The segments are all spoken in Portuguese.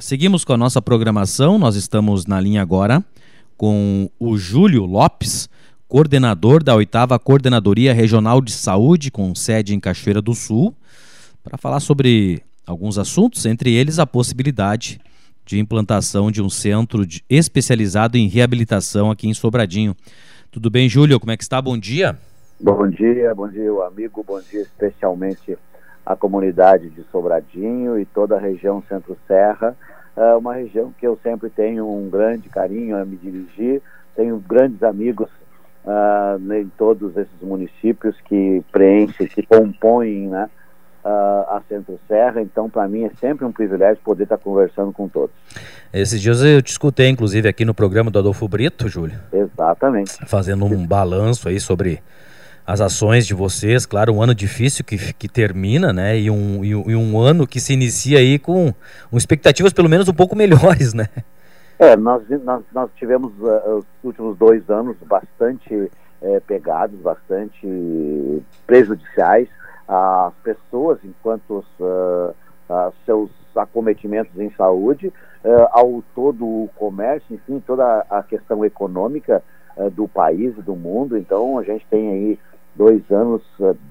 Seguimos com a nossa programação. Nós estamos na linha agora com o Júlio Lopes, coordenador da oitava Coordenadoria Regional de Saúde, com sede em Cachoeira do Sul, para falar sobre alguns assuntos, entre eles a possibilidade de implantação de um centro de, especializado em reabilitação aqui em Sobradinho. Tudo bem, Júlio? Como é que está? Bom dia. Bom dia, bom dia, amigo. Bom dia especialmente à comunidade de Sobradinho e toda a região Centro-Serra. É uma região que eu sempre tenho um grande carinho a me dirigir. Tenho grandes amigos uh, em todos esses municípios que preenchem, que compõem né, uh, a Centro-Serra. Então, para mim, é sempre um privilégio poder estar conversando com todos. Esses dias eu te escutei, inclusive, aqui no programa do Adolfo Brito, Júlio. Exatamente. Fazendo um balanço aí sobre as ações de vocês, claro, um ano difícil que, que termina, né? E um, e, um ano que se inicia aí com, com expectativas pelo menos um pouco melhores, né? É, nós, nós, nós tivemos uh, os últimos dois anos bastante uh, pegados, bastante prejudiciais às pessoas enquanto uh, seus acometimentos em saúde, ao todo o comércio, enfim, toda a questão econômica do país e do mundo. Então a gente tem aí dois anos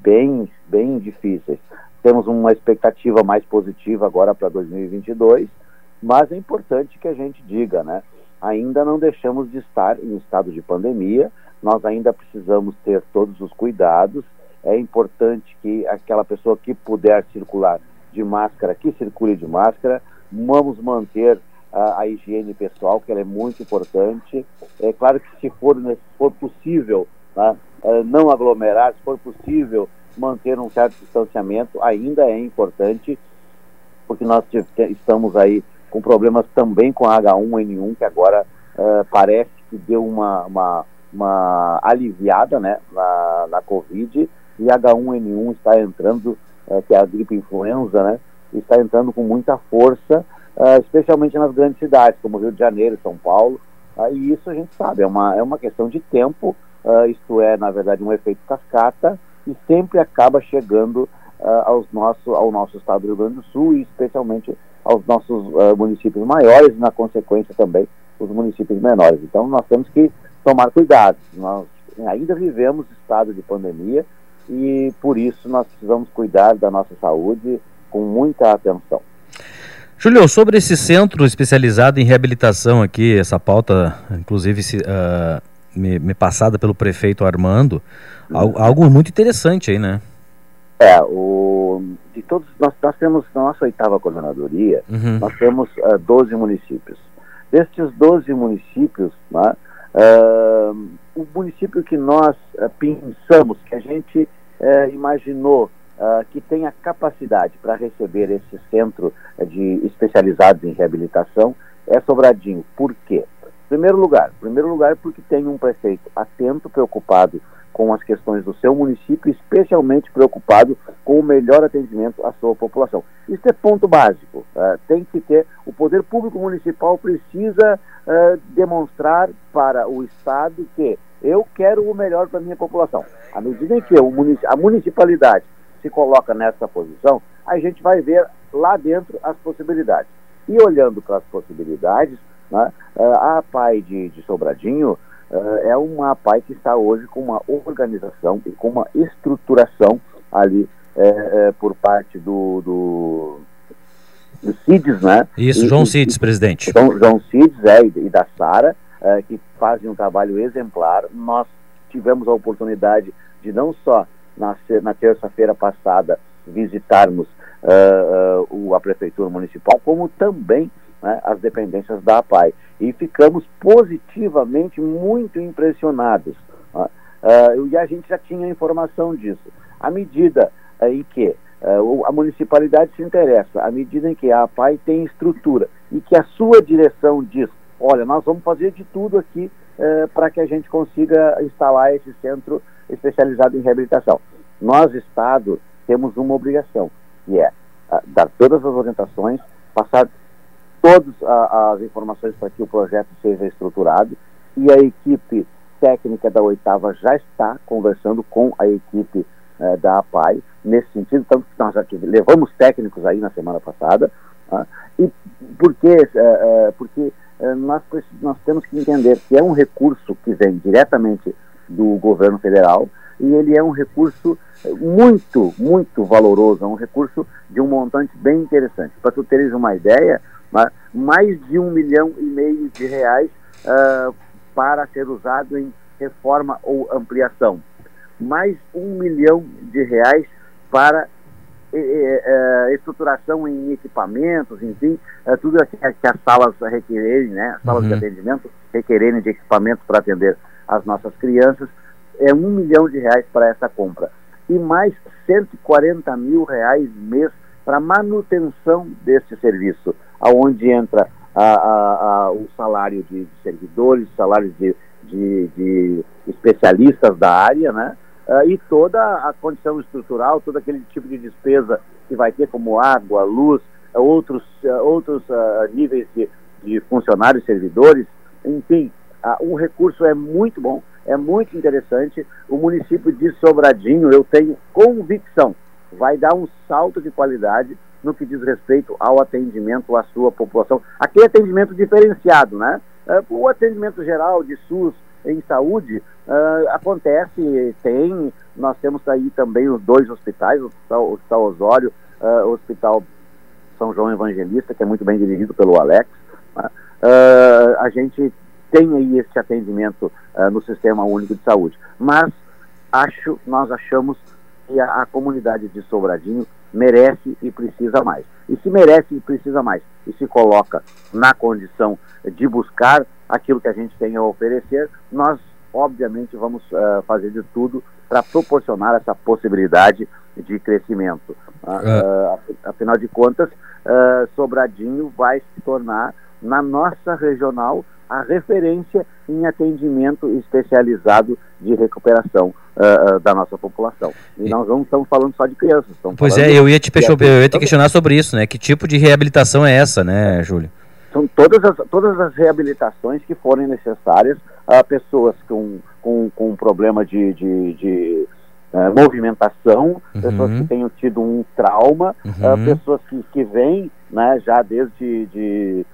bem, bem difíceis. Temos uma expectativa mais positiva agora para 2022 mas é importante que a gente diga, né? Ainda não deixamos de estar em estado de pandemia, nós ainda precisamos ter todos os cuidados. É importante que aquela pessoa que puder circular de máscara, que circule de máscara. Vamos manter a, a higiene pessoal, que ela é muito importante. É claro que se for, se for possível tá? É, não aglomerar, se for possível manter um certo distanciamento, ainda é importante, porque nós estamos aí com problemas também com a H1N1, que agora uh, parece que deu uma, uma, uma aliviada né, na, na Covid, e H1N1 está entrando, uh, que é a gripe influenza, né, está entrando com muita força, uh, especialmente nas grandes cidades, como Rio de Janeiro, São Paulo, e isso a gente sabe, é uma, é uma questão de tempo, isto é, na verdade, um efeito cascata, e sempre acaba chegando aos nosso, ao nosso estado do Rio Grande do Sul, e especialmente aos nossos uh, municípios maiores e, na consequência, também os municípios menores. Então, nós temos que tomar cuidado. Nós ainda vivemos estado de pandemia e, por isso, nós precisamos cuidar da nossa saúde com muita atenção. Julio, sobre esse centro especializado em reabilitação aqui, essa pauta, inclusive, uh, me, me, passada pelo prefeito Armando, algo, algo muito interessante aí, né? É, o, de todos, nós, nós temos, na nossa oitava coordenadoria, uhum. nós temos uh, eh, 12 municípios. Destes 12 municípios, né, uh, o município que nós uh, pensamos, que a gente uh, imaginou que tem a capacidade para receber esse centro de especializados em reabilitação é Sobradinho. Por quê? Primeiro lugar, primeiro lugar porque tem um prefeito atento, preocupado com as questões do seu município, especialmente preocupado com o melhor atendimento à sua população. Isso é ponto básico. Uh, tem que ter, o poder público municipal precisa uh, demonstrar para o Estado que eu quero o melhor para a minha população. À medida em que a municipalidade se coloca nessa posição, a gente vai ver lá dentro as possibilidades. E olhando para as possibilidades, né, uh, a PAI de, de Sobradinho uh, é uma PAI que está hoje com uma organização e com uma estruturação ali é, é, por parte do, do, do CIDES, né? Isso, e, João CIDES, e, presidente. João, João CIDES é, e da Sara, é, que fazem um trabalho exemplar. Nós tivemos a oportunidade de não só na, na terça-feira passada visitarmos uh, uh, a Prefeitura Municipal, como também né, as dependências da APAI. E ficamos positivamente muito impressionados. Uh, e a gente já tinha informação disso. À medida uh, em que uh, a municipalidade se interessa, à medida em que a APAI tem estrutura e que a sua direção diz: olha, nós vamos fazer de tudo aqui para que a gente consiga instalar esse centro especializado em reabilitação. Nós, Estado, temos uma obrigação, que é dar todas as orientações, passar todas as informações para que o projeto seja estruturado e a equipe técnica da oitava já está conversando com a equipe eh, da APAI nesse sentido, tanto que nós já levamos técnicos aí na semana passada Tá? E por quê? porque nós, nós temos que entender que é um recurso que vem diretamente do governo federal e ele é um recurso muito, muito valoroso, é um recurso de um montante bem interessante. Para tu teres uma ideia, mais de um milhão e meio de reais uh, para ser usado em reforma ou ampliação. Mais um milhão de reais para uh, estruturação em equipamentos, enfim, uh, tudo que, que, as salas requererem, né, as salas uhum. de atendimento requererem de equipamentos para atender as nossas crianças, é um milhão de reais para essa compra. E mais 140 mil reais mês para manutenção desse serviço, aonde entra a, a, a, o salário de, servidores, salários de, de, de, especialistas da área, né? Uh, e toda a condição estrutural, todo aquele tipo de despesa que vai ter, como água, luz, uh, outros, uh, outros níveis de, de funcionários, servidores, enfim, o recurso é muito bom, é muito interessante. O município de Sobradinho, eu tenho convicção, vai dar um salto de qualidade no que diz respeito ao atendimento à sua população. Aquele atendimento diferenciado, né? Uh, o atendimento geral de SUS em saúde uh, acontece, tem, nós temos aí também os dois hospitais, o Hospital, hospital Osório, uh, o Hospital São João Evangelista, que é muito bem dirigido pelo Alex. Né? a gente tem aí esse atendimento no Sistema Único de Saúde. Mas acho, nós achamos que a, a comunidade de Sobradinho merece e precisa mais. E se merece e precisa mais e se coloca na condição de buscar aquilo que a gente tem a oferecer, nós obviamente vamos uh, fazer de tudo para proporcionar essa possibilidade de crescimento. Uh, afinal de contas, uh, Sobradinho vai se tornar na nossa regional a referência em atendimento especializado de recuperação uh, uh, da nossa população. E nós não estamos falando só de crianças. Pois é, eu ia te, eu ia te questionar sobre isso, né? Que tipo de reabilitação é essa, né, Júlio? São todas as, todas as reabilitações que forem necessárias a pessoas com, com, com problema de, de, de uh, movimentação, uhum. pessoas que tenham tido um trauma, uhum. pessoas que, que vêm né, já desde de,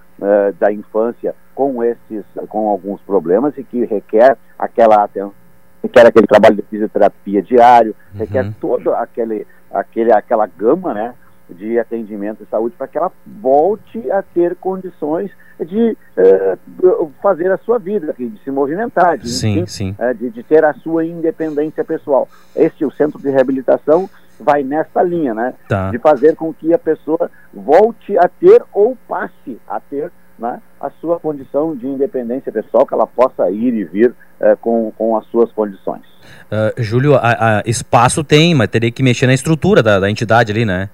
da infância com esses, com alguns problemas e que requer aquela atenção, requer aquele trabalho de fisioterapia diário, uhum. requer toda aquele, aquele, aquela gama, né, de atendimento de saúde para que ela volte a ter condições de uh, fazer a sua vida, de se movimentar, de, sim, enfim, sim. Uh, de, de, ter a sua independência pessoal. Este o centro de reabilitação vai nessa linha, né? Tá. De fazer com que a pessoa volte a ter ou passe a ter né, a sua condição de independência pessoal, que ela possa ir e vir uh, com, com as suas condições. Uh, Júlio, a, a espaço tem, mas teria que mexer na estrutura da, da entidade ali, né?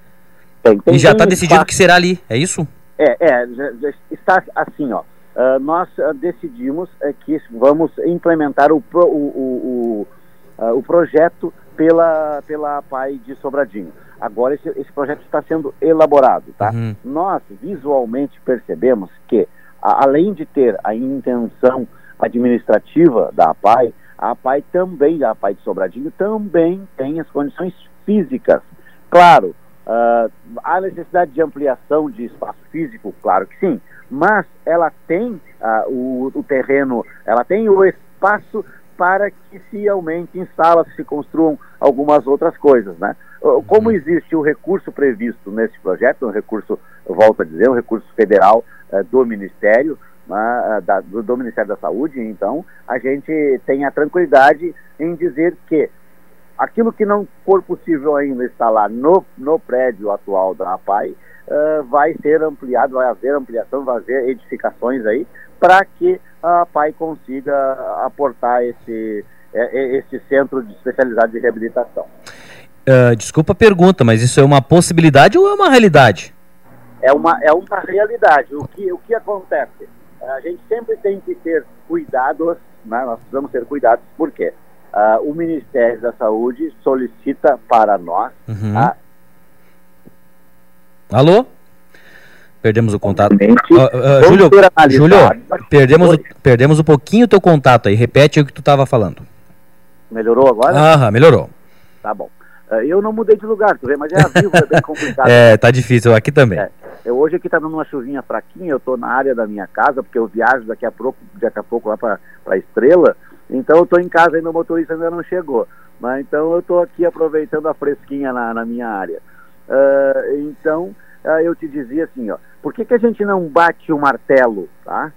Tem, tem, e já está decidido que será ali, é isso? É, é já, já está assim, ó. Uh, nós decidimos que vamos implementar o, pro, o, o, o, o projeto pela, pela PAI de Sobradinho. Agora esse, esse projeto está sendo elaborado, tá? Uhum. Nós visualmente percebemos que, a, além de ter a intenção administrativa da APAI, a APAI também, a APAI de Sobradinho, também tem as condições físicas. Claro, uh, há necessidade de ampliação de espaço físico, claro que sim, mas ela tem uh, o, o terreno, ela tem o espaço para que se aumente em salas, se construam algumas outras coisas, né? Como uhum. existe o recurso previsto nesse projeto, um recurso, volto a dizer, um recurso federal uh, do Ministério, uh, da, do, do, Ministério da Saúde, então a gente tem a tranquilidade em dizer que aquilo que não for possível ainda instalar no, no prédio atual da APAI uh, vai ser ampliado, vai haver ampliação, vai haver edificações aí, para que a APAI consiga aportar esse, esse centro de especialidade de reabilitação. Uh, desculpa a pergunta, mas isso é uma possibilidade ou é uma realidade? É uma, é uma realidade. O que, o que acontece? A gente sempre tem que ter cuidados, né? nós precisamos ter cuidados, por quê? Uh, o Ministério da Saúde solicita para nós. Uhum. A... Alô? Perdemos o contato. Uh, uh, Júlio, Júlio perdemos, o, perdemos um pouquinho o teu contato aí. Repete o que tu estava falando. Melhorou agora? Aham, melhorou. Tá bom. Eh, eu não mudei de lugar, tu vê, mas é a vivo, é bem complicado. é, tá difícil, aqui também. É. Eu, hoje aqui está dando uma chuvinha fraquinha, eu estou na área da minha casa, porque eu viajo daqui a pouco, daqui a pouco lá para a Estrela, então eu estou em casa ainda, o motorista ainda não chegou. Mas então eu estou aqui aproveitando a fresquinha na, na minha área. Uh, então uh, eu te dizia assim, ó, por que, que a gente não bate o martelo, tá?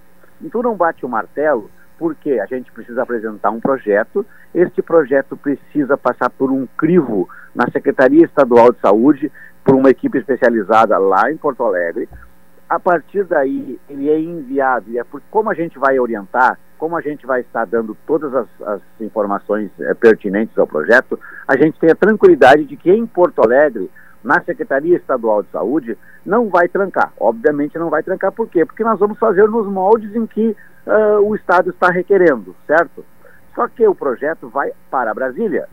Tu não bate o martelo porque a gente precisa apresentar um projeto, este projeto precisa passar por um crivo na Secretaria Estadual de Saúde, por uma equipe especializada lá em Porto Alegre. A partir daí, ele é enviado, e é por, como a gente vai orientar, como a gente vai estar dando todas as, as informações é, pertinentes ao projeto, a gente tem a tranquilidade de que em Porto Alegre, na Secretaria Estadual de Saúde, não vai trancar. Obviamente não vai trancar, por quê? Porque nós vamos fazer nos moldes em que uh, o Estado está requerendo, certo? Só que o projeto vai para Brasília.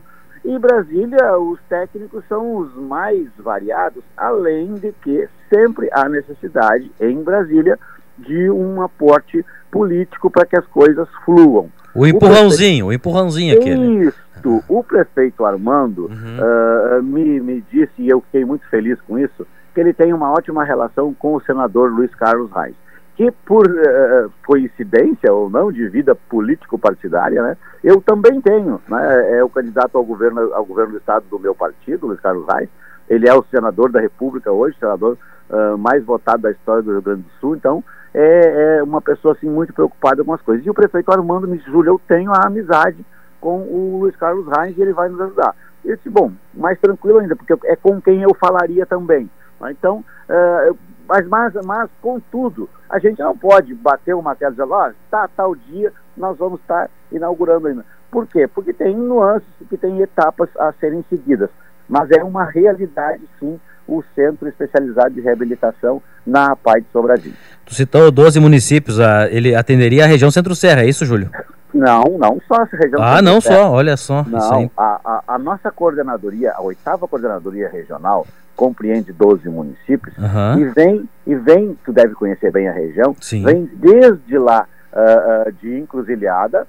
E Brasília, os técnicos são os mais variados, além de que sempre há necessidade em Brasília de um aporte político para que as coisas fluam. O empurrãozinho, o, o empurrãozinho aquele. Isso. O prefeito Armando uhum. uh, me, me disse, e eu fiquei muito feliz com isso, que ele tem uma ótima relação com o senador Luiz Carlos Reis que por uh, coincidência ou não de vida político-partidária, né, eu também tenho, né, é o candidato ao governo, ao governo do estado do meu partido, Luiz Carlos Reis, ele é o senador da República hoje, senador uh, mais votado da história do Rio Grande do Sul, então é, é, uma pessoa assim muito preocupada com as coisas. E o prefeito Armando me disse, Júlio, eu tenho a amizade com o Luiz Carlos Reis e ele vai nos ajudar. Eu disse, bom, mais tranquilo ainda, porque é com quem eu falaria também. Então, uh, mas, mas, mas, contudo, a gente não pode bater o martelo e dizer, oh, tá tal dia, nós vamos estar inaugurando ainda. Por quê? Porque tem nuances, que tem etapas a serem seguidas. Mas é uma realidade, sim, o Centro Especializado de Reabilitação na PAI de Sobradinho. Tu citou 12 municípios, ele atenderia a região Centro-Serra, é isso, Júlio? Não, não só essa região. Ah, não só, olha só. Não, a, a, a, nossa coordenadoria, a oitava coordenadoria regional, compreende 12 municípios uhum. e vem, e vem, tu deve conhecer bem a região, Sim. vem desde lá uh, uh, de Encruzilhada,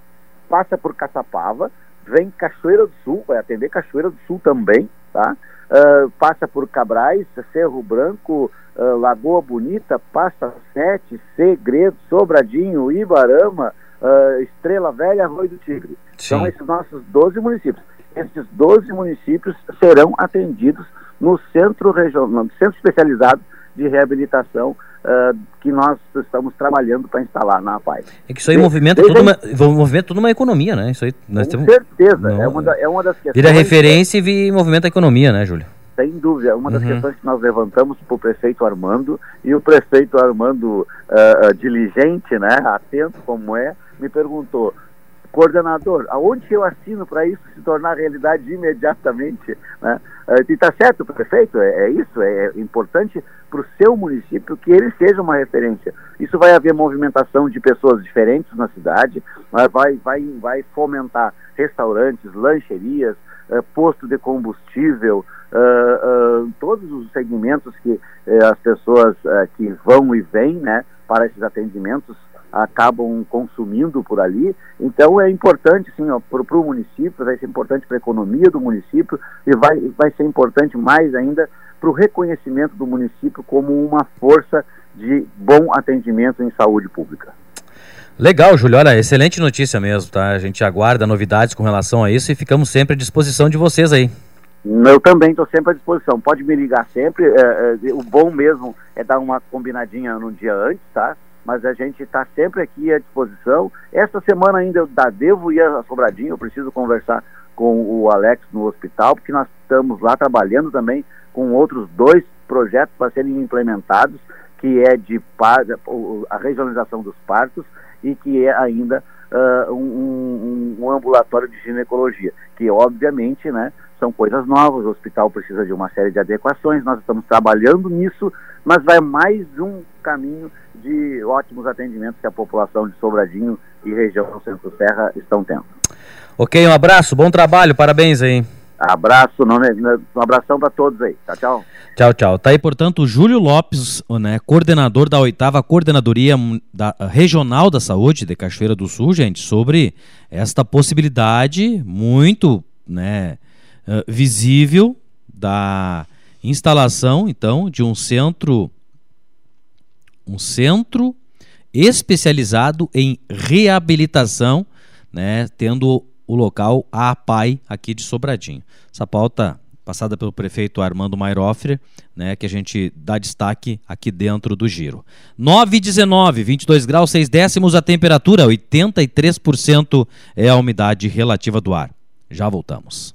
passa por Caçapava, vem Cachoeira do Sul, vai atender Cachoeira do Sul também, tá? Uh, passa por Cabrais, Cerro Branco, Lagoa Bonita, Passa Sete, Segredo, Sobradinho, Ibarama, Estrela Velha, Arroio do Tigre. Sim. São esses nossos 12 municípios. Esses 12 municípios serão atendidos no centro regional, centro especializado de reabilitação uh, que nós estamos trabalhando para instalar na APAI. É que isso aí movimenta toda, uma, movimenta toda uma economia, né? Isso aí, nós com temos... certeza, é, uma da, é uma das questões... Vira referência e movimenta a economia, né, Júlio? Sem dúvida, é uma das uhum. questões que nós levantamos para o prefeito Armando, e o prefeito Armando, uh, uh, diligente, né, atento como é, me perguntou, coordenador, aonde eu assino para isso se tornar realidade imediatamente? Né? Eh, e está certo, prefeito, é, é isso, é, é importante para o seu município que ele seja uma referência. Isso vai haver movimentação de pessoas diferentes na cidade, vai, vai, vai fomentar restaurantes, lancherias, posto de combustível, uh, uh, todos os segmentos que as pessoas que vão e vêm né, para esses atendimentos acabam consumindo por ali. Então é importante, sim, para o município, vai ser importante para a economia do município e vai, vai ser importante mais ainda para o reconhecimento do município como uma força de bom atendimento em saúde pública. Legal, Júlio. Olha, excelente notícia mesmo, tá? A gente aguarda novidades com relação a isso e ficamos sempre à disposição de vocês aí. Eu também estou sempre à disposição. Pode me ligar sempre. É, é, o bom mesmo é dar uma combinadinha no dia antes, tá? mas a gente está sempre aqui à disposição. Esta semana ainda eu da, devo ir a Sobradinho, eu preciso conversar com o Alex no hospital, porque nós estamos lá trabalhando também com outros dois projetos para serem implementados, que é de a regionalização dos partos e que é ainda uh, um, um, um, ambulatório de ginecologia, que obviamente né, são coisas novas, o hospital precisa de uma série de adequações, nós estamos trabalhando nisso, mas vai mais um caminho de ótimos atendimentos que a população de Sobradinho e região Centro-Serra estão tendo. Ok, um abraço, bom trabalho, parabéns aí. Abraço, um abração para todos aí. Tchau, tchau. Tchau, tchau. Tá aí, portanto, o Júlio Lopes, né, coordenador da oitava Coordenadoria da, Regional da Saúde de Cachoeira do Sul, gente, sobre esta possibilidade muito né, uh, visível da instalação, então, de um centro um centro especializado em reabilitação, né, tendo o local a APAI aqui de Sobradinho. Essa pauta passada pelo prefeito Armando Mairoffre, né, que a gente dá destaque aqui dentro do giro. 9 e 19, 22 graus 6 décimos a temperatura, 83% é a umidade relativa do ar. Já voltamos.